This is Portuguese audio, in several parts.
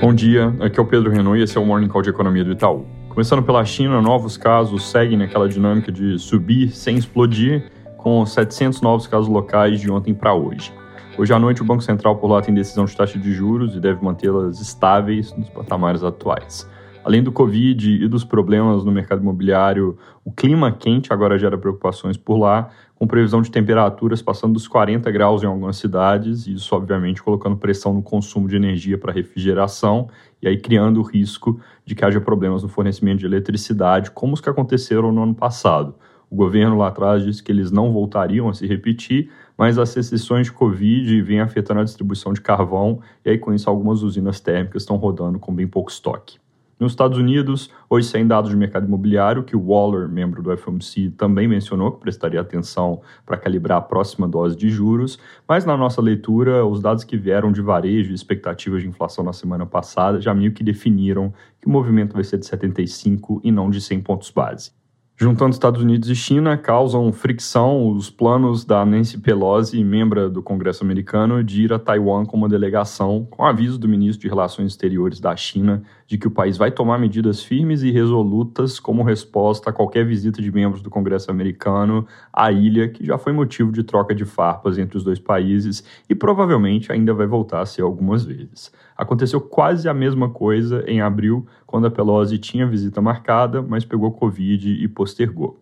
Bom dia, aqui é o Pedro Renault e esse é o Morning Call de Economia do Itaú. Começando pela China, novos casos seguem naquela dinâmica de subir sem explodir, com 700 novos casos locais de ontem para hoje. Hoje à noite, o Banco Central por lá tem decisão de taxa de juros e deve mantê-las estáveis nos patamares atuais. Além do Covid e dos problemas no mercado imobiliário, o clima quente agora gera preocupações por lá, com previsão de temperaturas passando dos 40 graus em algumas cidades, e isso, obviamente, colocando pressão no consumo de energia para refrigeração e aí criando o risco de que haja problemas no fornecimento de eletricidade, como os que aconteceram no ano passado. O governo lá atrás disse que eles não voltariam a se repetir, mas as restrições de Covid vêm afetando a distribuição de carvão, e aí com isso algumas usinas térmicas estão rodando com bem pouco estoque. Nos Estados Unidos, hoje sem dados de mercado imobiliário, que o Waller, membro do FOMC, também mencionou que prestaria atenção para calibrar a próxima dose de juros, mas na nossa leitura, os dados que vieram de varejo e expectativas de inflação na semana passada já meio que definiram que o movimento vai ser de 75 e não de 100 pontos base. Juntando Estados Unidos e China, causam fricção os planos da Nancy Pelosi, membro do Congresso americano, de ir a Taiwan com uma delegação, com aviso do ministro de Relações Exteriores da China de que o país vai tomar medidas firmes e resolutas como resposta a qualquer visita de membros do Congresso americano à ilha, que já foi motivo de troca de farpas entre os dois países e provavelmente ainda vai voltar a ser algumas vezes. Aconteceu quase a mesma coisa em abril, quando a Pelosi tinha visita marcada, mas pegou Covid e postergou.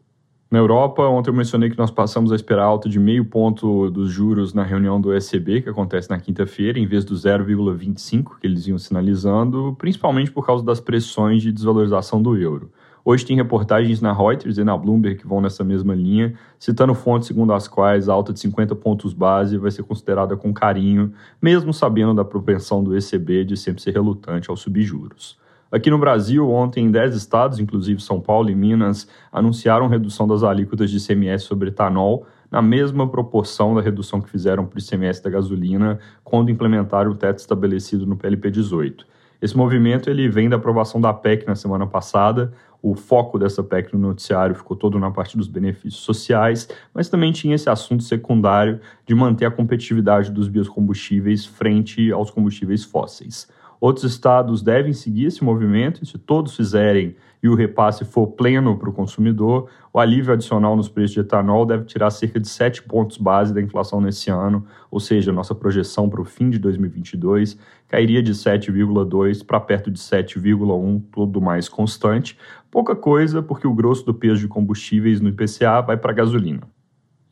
Na Europa, ontem eu mencionei que nós passamos a esperar alta de meio ponto dos juros na reunião do ECB, que acontece na quinta-feira, em vez do 0,25 que eles iam sinalizando, principalmente por causa das pressões de desvalorização do euro. Hoje tem reportagens na Reuters e na Bloomberg que vão nessa mesma linha, citando fontes segundo as quais a alta de 50 pontos base vai ser considerada com carinho, mesmo sabendo da propensão do ECB de sempre ser relutante aos subjuros. Aqui no Brasil, ontem, 10 estados, inclusive São Paulo e Minas, anunciaram redução das alíquotas de ICMS sobre etanol, na mesma proporção da redução que fizeram para o ICMS da gasolina quando implementaram o teto estabelecido no PLP 18. Esse movimento ele vem da aprovação da PEC na semana passada. O foco dessa PEC no noticiário ficou todo na parte dos benefícios sociais, mas também tinha esse assunto secundário de manter a competitividade dos biocombustíveis frente aos combustíveis fósseis. Outros estados devem seguir esse movimento, e se todos fizerem e o repasse for pleno para o consumidor, o alívio adicional nos preços de etanol deve tirar cerca de 7 pontos base da inflação nesse ano, ou seja, nossa projeção para o fim de 2022 cairia de 7,2 para perto de 7,1, tudo mais constante. Pouca coisa, porque o grosso do peso de combustíveis no IPCA vai para a gasolina.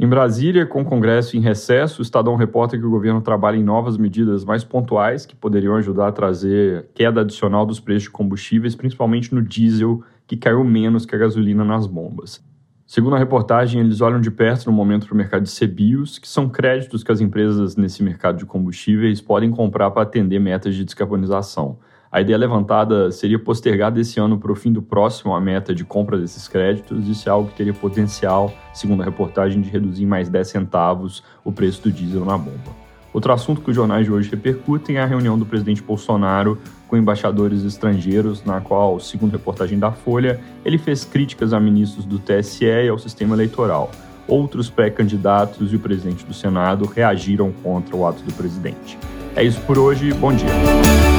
Em Brasília, com o Congresso em recesso, o Estadão reporta que o governo trabalha em novas medidas mais pontuais que poderiam ajudar a trazer queda adicional dos preços de combustíveis, principalmente no diesel, que caiu menos que a gasolina nas bombas. Segundo a reportagem, eles olham de perto no momento para o mercado de CBIOS, que são créditos que as empresas nesse mercado de combustíveis podem comprar para atender metas de descarbonização. A ideia levantada seria postergar desse ano para o fim do próximo a meta de compra desses créditos. Isso é algo que teria potencial, segundo a reportagem, de reduzir mais 10 centavos o preço do diesel na bomba. Outro assunto que os jornais de hoje repercutem é a reunião do presidente Bolsonaro com embaixadores estrangeiros, na qual, segundo a reportagem da Folha, ele fez críticas a ministros do TSE e ao sistema eleitoral. Outros pré-candidatos e o presidente do Senado reagiram contra o ato do presidente. É isso por hoje, bom dia.